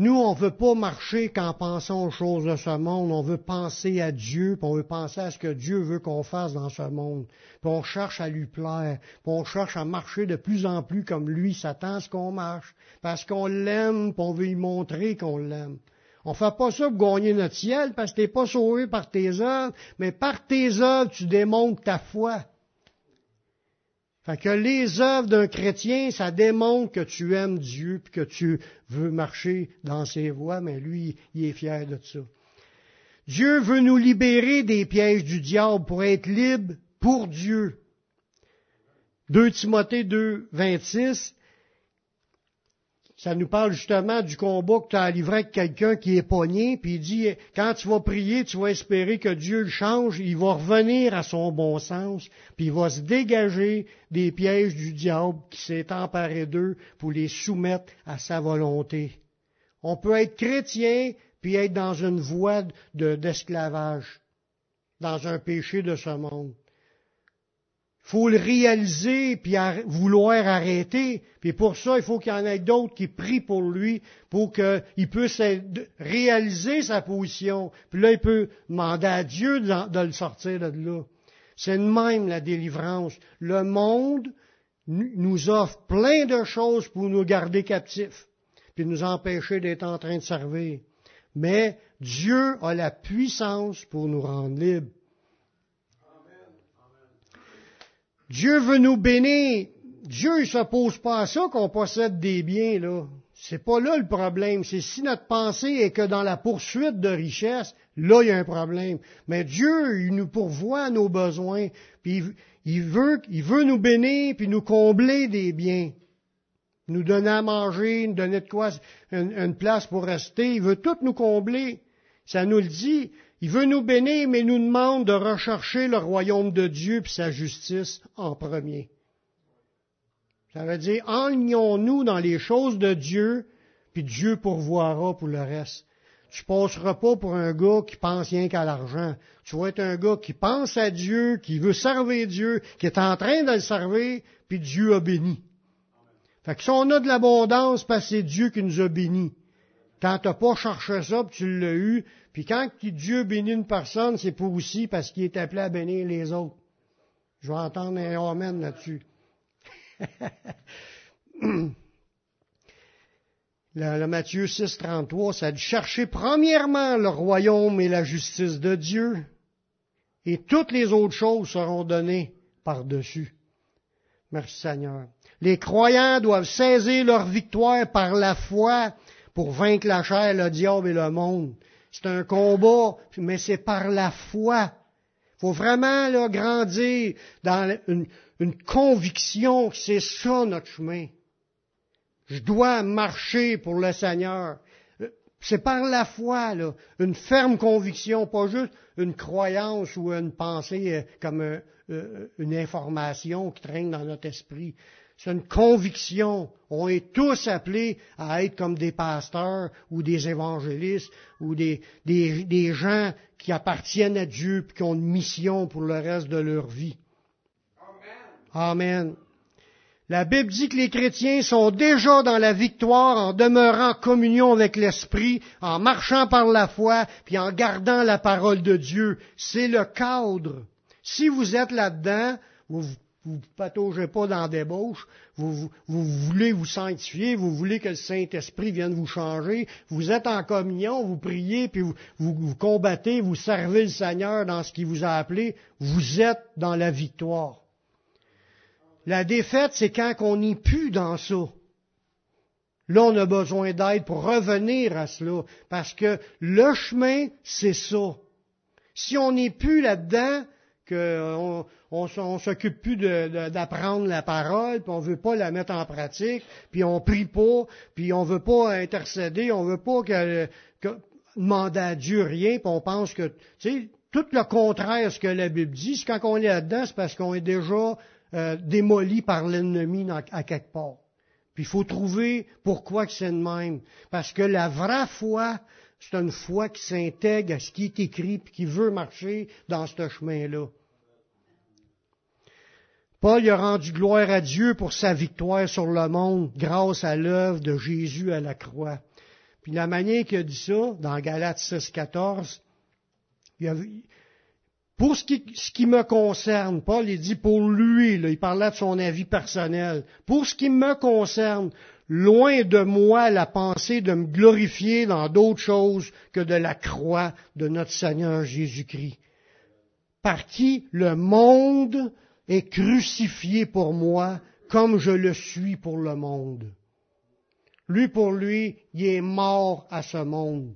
Nous, on ne veut pas marcher qu'en pensant aux choses de ce monde, on veut penser à Dieu, puis on veut penser à ce que Dieu veut qu'on fasse dans ce monde. Puis on cherche à lui plaire, puis on cherche à marcher de plus en plus comme lui s'attend à ce qu'on marche, parce qu'on l'aime, puis on veut lui montrer qu'on l'aime. On fait pas ça pour gagner notre ciel, parce que t'es pas sauvé par tes œuvres, mais par tes œuvres, tu démontres ta foi. Fait que les œuvres d'un chrétien, ça démontre que tu aimes Dieu puis que tu veux marcher dans ses voies, mais lui, il est fier de ça. Dieu veut nous libérer des pièges du diable pour être libre pour Dieu. 2 Timothée 2, 26, ça nous parle justement du combat que tu as livré avec quelqu'un qui est pogné, puis il dit, quand tu vas prier, tu vas espérer que Dieu le change, il va revenir à son bon sens, puis il va se dégager des pièges du diable qui s'est emparé d'eux pour les soumettre à sa volonté. On peut être chrétien, puis être dans une voie d'esclavage, dans un péché de ce monde faut le réaliser puis vouloir arrêter. Puis pour ça, il faut qu'il y en ait d'autres qui prient pour lui pour qu'il puisse réaliser sa position. Puis là, il peut demander à Dieu de, le sortir de là. C'est de même la délivrance. Le monde nous offre plein de choses pour nous garder captifs, puis nous empêcher d'être en train de servir. Mais Dieu a la puissance pour nous rendre libres. Dieu veut nous bénir. Dieu ne s'oppose pas à ça qu'on possède des biens, là. C'est pas là le problème. C'est si notre pensée est que dans la poursuite de richesse, là, il y a un problème. Mais Dieu, il nous pourvoit nos besoins, puis il veut, il veut nous bénir, puis nous combler des biens. Nous donner à manger, nous donner de quoi, une place pour rester. Il veut tout nous combler. Ça nous le dit. Il veut nous bénir, mais il nous demande de rechercher le royaume de Dieu et sa justice en premier. Ça veut dire, enlignons-nous dans les choses de Dieu, puis Dieu pourvoira pour le reste. Tu passeras pas pour un gars qui pense rien qu'à l'argent. Tu vas être un gars qui pense à Dieu, qui veut servir Dieu, qui est en train de le servir, puis Dieu a béni. Fait que si on a de l'abondance, parce que c'est Dieu qui nous a bénis. Quand t'as pas cherché ça, puis tu l'as eu, puis quand Dieu bénit une personne, c'est pour aussi parce qu'il est appelé à bénir les autres. Je vais entendre un amen là-dessus. (coughs) le, Matthieu 6, 33, ça dit chercher premièrement le royaume et la justice de Dieu, et toutes les autres choses seront données par-dessus. Merci Seigneur. Les croyants doivent saisir leur victoire par la foi pour vaincre la chair, le diable et le monde. C'est un combat, mais c'est par la foi. Il faut vraiment là, grandir dans une, une conviction que c'est ça notre chemin. Je dois marcher pour le Seigneur. C'est par la foi, une ferme conviction, pas juste une croyance ou une pensée euh, comme euh, euh, une information qui traîne dans notre esprit. C'est une conviction. On est tous appelés à être comme des pasteurs ou des évangélistes ou des, des, des gens qui appartiennent à Dieu et qui ont une mission pour le reste de leur vie. Amen. La Bible dit que les chrétiens sont déjà dans la victoire en demeurant en communion avec l'Esprit, en marchant par la foi, puis en gardant la parole de Dieu. C'est le cadre. Si vous êtes là-dedans, vous vous pataugez pas dans la débauche, vous, voulez vous sanctifier, vous voulez que le Saint-Esprit vienne vous changer, vous êtes en communion, vous priez, puis vous, vous, combattez, vous servez le Seigneur dans ce qu'il vous a appelé, vous êtes dans la victoire. La défaite, c'est quand on n'est plus dans ça. Là, on a besoin d'aide pour revenir à cela, parce que le chemin, c'est ça. Si on n'est plus là-dedans, qu'on on, s'occupe plus d'apprendre la parole, puis on veut pas la mettre en pratique, puis on prie pas, puis on veut pas intercéder, on veut pas que, demander à Dieu rien, puis on pense que, tu sais, tout le contraire ce que la Bible dit, c'est quand on est là-dedans, c'est parce qu'on est déjà euh, démoli par l'ennemi à quelque part. Puis il faut trouver pourquoi que c'est de même. Parce que la vraie foi, c'est une foi qui s'intègre à ce qui est écrit puis qui veut marcher dans ce chemin-là. Paul a rendu gloire à Dieu pour sa victoire sur le monde grâce à l'œuvre de Jésus à la croix. Puis la manière qu'il a dit ça, dans Galates 6, 14, il a, pour ce qui, me concerne, Paul il dit pour lui, il parlait de son avis personnel. Pour ce qui me concerne, loin de moi la pensée de me glorifier dans d'autres choses que de la croix de notre Seigneur Jésus-Christ, par qui le monde est crucifié pour moi comme je le suis pour le monde. Lui, pour lui, il est mort à ce monde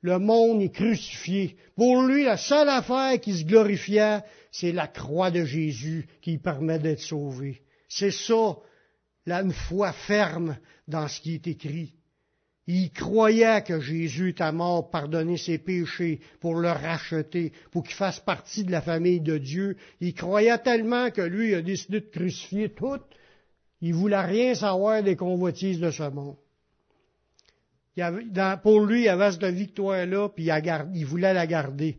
le monde est crucifié. Pour lui, la seule affaire qui se glorifiait, c'est la croix de Jésus qui permet d'être sauvé. C'est ça, une foi ferme dans ce qui est écrit. Il croyait que Jésus était mort, pardonner ses péchés, pour le racheter, pour qu'il fasse partie de la famille de Dieu. Il croyait tellement que lui a décidé de crucifier tout. Il voulait rien savoir des convoitises de ce monde pour lui, il avait cette victoire-là, puis il, voulait la garder.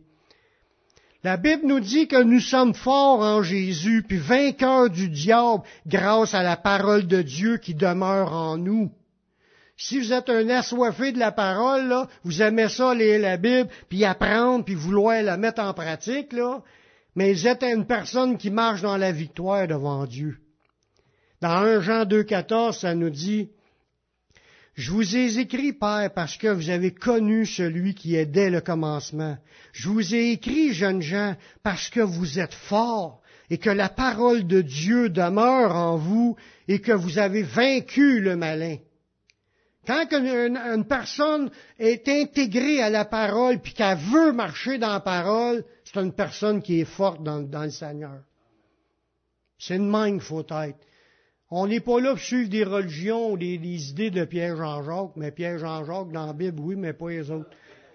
La Bible nous dit que nous sommes forts en Jésus, puis vainqueurs du diable grâce à la parole de Dieu qui demeure en nous. Si vous êtes un assoiffé de la parole, vous aimez ça, lire la Bible, puis apprendre, puis vouloir la mettre en pratique, mais vous êtes une personne qui marche dans la victoire devant Dieu. Dans 1 Jean 2,14, ça nous dit, je vous ai écrit, Père, parce que vous avez connu celui qui est dès le commencement. Je vous ai écrit, jeunes gens, parce que vous êtes forts et que la parole de Dieu demeure en vous et que vous avez vaincu le malin. Quand une, personne est intégrée à la parole puis qu'elle veut marcher dans la parole, c'est une personne qui est forte dans, le Seigneur. C'est une main qu'il faut être. On n'est pas là pour suivre des religions ou des, idées de Pierre Jean-Jacques, mais Pierre Jean-Jacques dans la Bible, oui, mais pas les autres.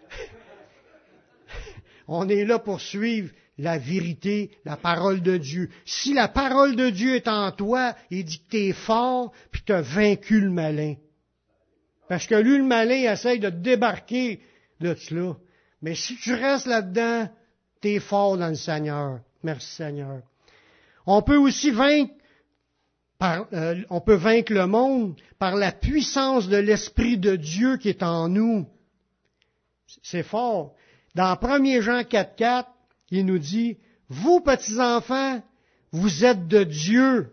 (laughs) On est là pour suivre la vérité, la parole de Dieu. Si la parole de Dieu est en toi, il dit que tu es fort, puis tu as vaincu le malin. Parce que lui, le malin, essaye de débarquer de cela. Mais si tu restes là-dedans, tu es fort dans le Seigneur. Merci Seigneur. On peut aussi vaincre euh, on peut vaincre le monde par la puissance de l'Esprit de Dieu qui est en nous. C'est fort. Dans 1 Jean 4.4, il nous dit, vous petits-enfants, vous êtes de Dieu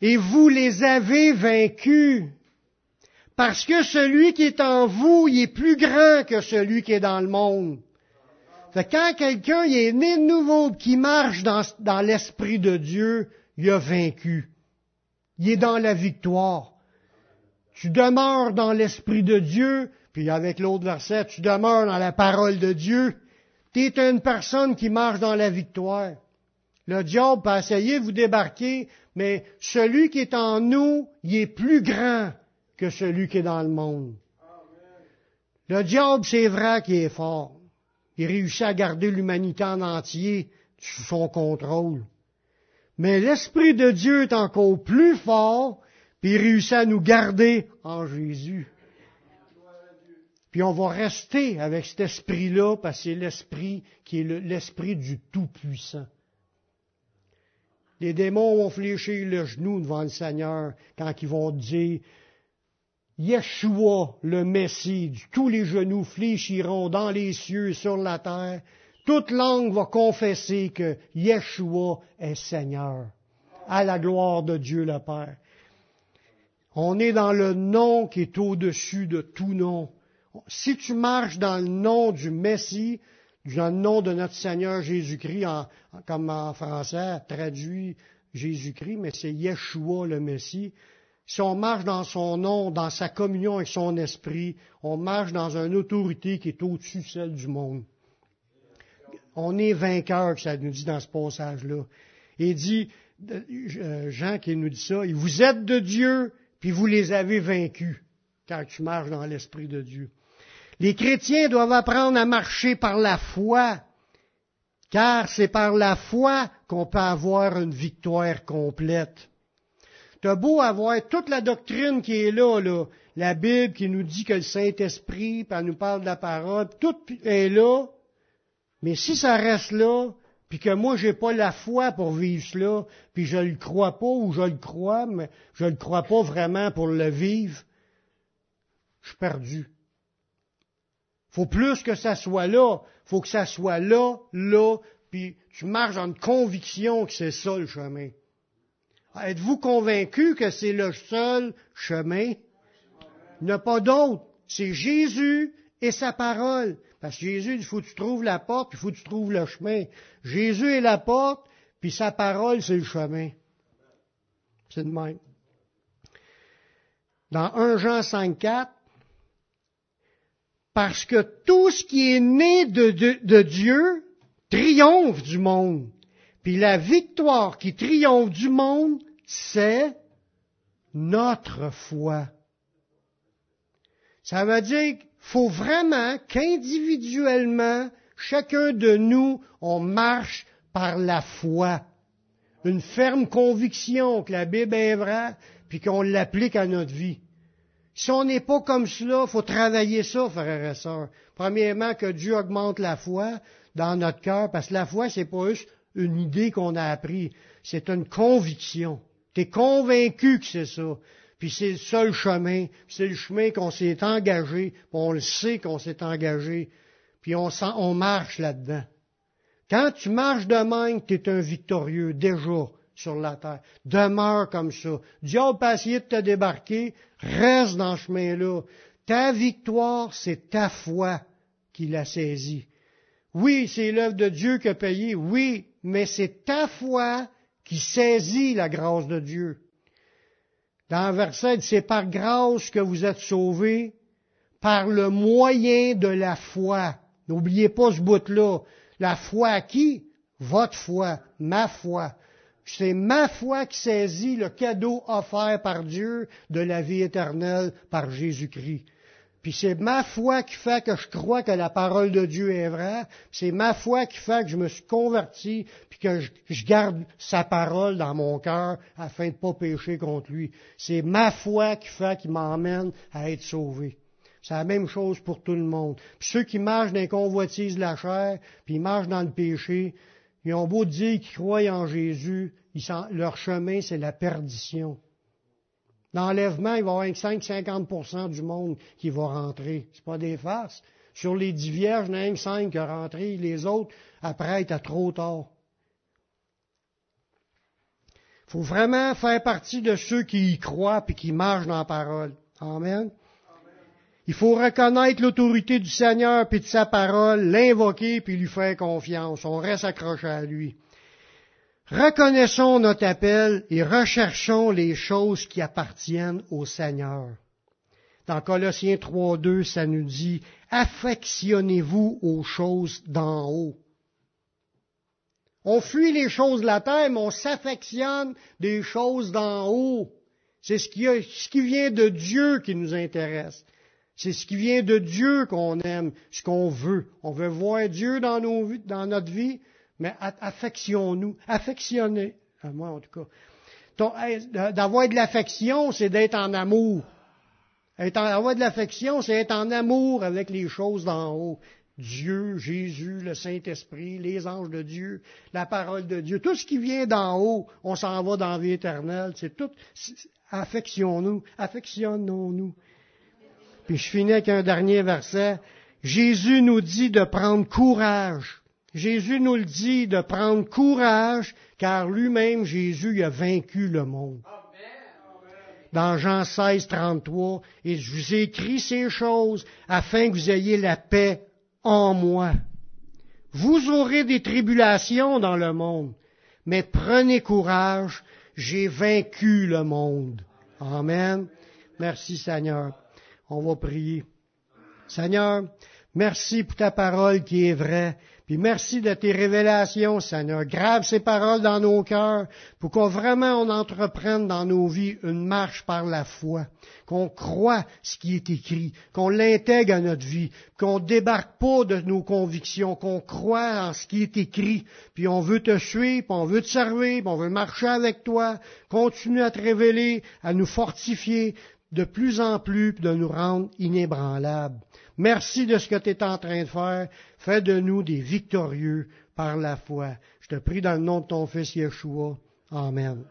et vous les avez vaincus. Parce que celui qui est en vous, il est plus grand que celui qui est dans le monde. Fait quand quelqu'un est né de nouveau, qui marche dans, dans l'Esprit de Dieu, il a vaincu. Il est dans la victoire. Tu demeures dans l'Esprit de Dieu, puis avec l'autre verset, tu demeures dans la parole de Dieu. Tu es une personne qui marche dans la victoire. Le diable peut essayer de vous débarquer, mais celui qui est en nous, il est plus grand que celui qui est dans le monde. Le diable, c'est vrai qu'il est fort. Il réussit à garder l'humanité en entier sous son contrôle. Mais l'Esprit de Dieu est encore plus fort, puis il réussit à nous garder en Jésus. Puis on va rester avec cet esprit-là, parce que c'est l'esprit qui est l'esprit du Tout-Puissant. Les démons vont fléchir le genou devant le Seigneur quand ils vont dire Yeshua, le Messie, tous les genoux fléchiront dans les cieux et sur la terre, toute langue va confesser que Yeshua est Seigneur, à la gloire de Dieu le Père. On est dans le nom qui est au-dessus de tout nom. Si tu marches dans le nom du Messie, dans le nom de notre Seigneur Jésus-Christ, comme en français traduit Jésus-Christ, mais c'est Yeshua le Messie. Si on marche dans son nom, dans sa communion avec son esprit, on marche dans une autorité qui est au-dessus de celle du monde on est vainqueur, que ça nous dit dans ce passage-là. Il dit, euh, Jean qui nous dit ça, vous êtes de Dieu, puis vous les avez vaincus, quand tu marches dans l'Esprit de Dieu. Les chrétiens doivent apprendre à marcher par la foi, car c'est par la foi qu'on peut avoir une victoire complète. T'as beau avoir toute la doctrine qui est là, la Bible qui nous dit que le Saint-Esprit, elle nous parle de la parole, tout est là, mais si ça reste là, puis que moi j'ai pas la foi pour vivre cela, puis je le crois pas ou je le crois, mais je le crois pas vraiment pour le vivre, je suis perdu. Faut plus que ça soit là, faut que ça soit là, là, puis tu marches en conviction que c'est ça le chemin. Êtes-vous convaincu que c'est le seul chemin? Il n'y a pas d'autre. C'est Jésus et sa parole. Parce que Jésus, il faut que tu trouves la porte, il faut que tu trouves le chemin. Jésus est la porte, puis sa parole, c'est le chemin. C'est de même. Dans 1 Jean 5, 4, parce que tout ce qui est né de Dieu triomphe du monde. Puis la victoire qui triomphe du monde, c'est notre foi. Ça veut dire faut vraiment qu'individuellement, chacun de nous, on marche par la foi. Une ferme conviction que la Bible est vraie, puis qu'on l'applique à notre vie. Si on n'est pas comme cela, faut travailler ça, frères et sœurs. Premièrement, que Dieu augmente la foi dans notre cœur, parce que la foi, c'est pas juste une idée qu'on a appris, c'est une conviction. Tu es convaincu que c'est ça puis c'est le seul chemin, c'est le chemin qu'on s'est engagé, puis on le sait qu'on s'est engagé, puis on, on marche là-dedans. Quand tu marches de même, tu es un victorieux déjà sur la terre. Demeure comme ça. Dieu pas essayé de te débarquer, reste dans ce chemin-là. Ta victoire, c'est ta foi qui l'a saisie. Oui, c'est l'œuvre de Dieu qui a payé, oui, mais c'est ta foi qui saisit la grâce de Dieu. Dans le verset, c'est par grâce que vous êtes sauvés, par le moyen de la foi. N'oubliez pas ce bout-là. La foi à qui? Votre foi, ma foi. C'est ma foi qui saisit le cadeau offert par Dieu de la vie éternelle par Jésus-Christ. Puis c'est ma foi qui fait que je crois que la parole de Dieu est vraie. C'est ma foi qui fait que je me suis converti, puis que je, garde sa parole dans mon cœur afin de ne pas pécher contre lui. C'est ma foi qui fait qu'il m'emmène à être sauvé. C'est la même chose pour tout le monde. Puis ceux qui marchent dans les convoitises de la chair, puis ils marchent dans le péché, ils ont beau dire qu'ils croient en Jésus, leur chemin, c'est la perdition. L'enlèvement, il va y avoir 5-50% du monde qui va rentrer. C'est pas des farces. Sur les dix vierges, il y en a 5 qui rentré. Les autres, après, étaient trop tard. Il faut vraiment faire partie de ceux qui y croient et qui marchent dans la parole. Amen. Il faut reconnaître l'autorité du Seigneur puis de sa parole, l'invoquer puis lui faire confiance. On reste accroché à lui. Reconnaissons notre appel et recherchons les choses qui appartiennent au Seigneur. Dans Colossiens 3.2, ça nous dit, affectionnez-vous aux choses d'en haut. On fuit les choses de la terre, mais on s'affectionne des choses d'en haut. C'est ce qui, vient de Dieu qui nous intéresse. C'est ce qui vient de Dieu qu'on aime, ce qu'on veut. On veut voir Dieu dans notre vie, mais affectionnons-nous, affectionnez, à moi en tout cas. D'avoir de l'affection, c'est d'être en amour. avoir de l'affection, c'est être en amour avec les choses d'en haut. Dieu, Jésus, le Saint-Esprit, les anges de Dieu, la parole de Dieu, tout ce qui vient d'en haut, on s'en va dans la vie éternelle. C'est tout. Affectionnons-nous, affectionnons-nous. Puis je finis avec un dernier verset. Jésus nous dit de prendre courage Jésus nous le dit de prendre courage, car lui-même, Jésus, a vaincu le monde. Dans Jean 16, 33, et je vous écrit ces choses afin que vous ayez la paix en moi. Vous aurez des tribulations dans le monde, mais prenez courage, j'ai vaincu le monde. Amen. Merci Seigneur. On va prier. Seigneur, merci pour ta parole qui est vraie. Puis merci de tes révélations, Seigneur. Grave ces paroles dans nos cœurs pour qu'on vraiment on entreprenne dans nos vies une marche par la foi, qu'on croit ce qui est écrit, qu'on l'intègre à notre vie, qu'on débarque pas de nos convictions, qu'on croit en ce qui est écrit, puis on veut te suivre, puis on veut te servir, puis on veut marcher avec toi, continue à te révéler, à nous fortifier de plus en plus, puis de nous rendre inébranlables. Merci de ce que tu es en train de faire. Fais de nous des victorieux par la foi. Je te prie dans le nom de ton Fils Yeshua. Amen.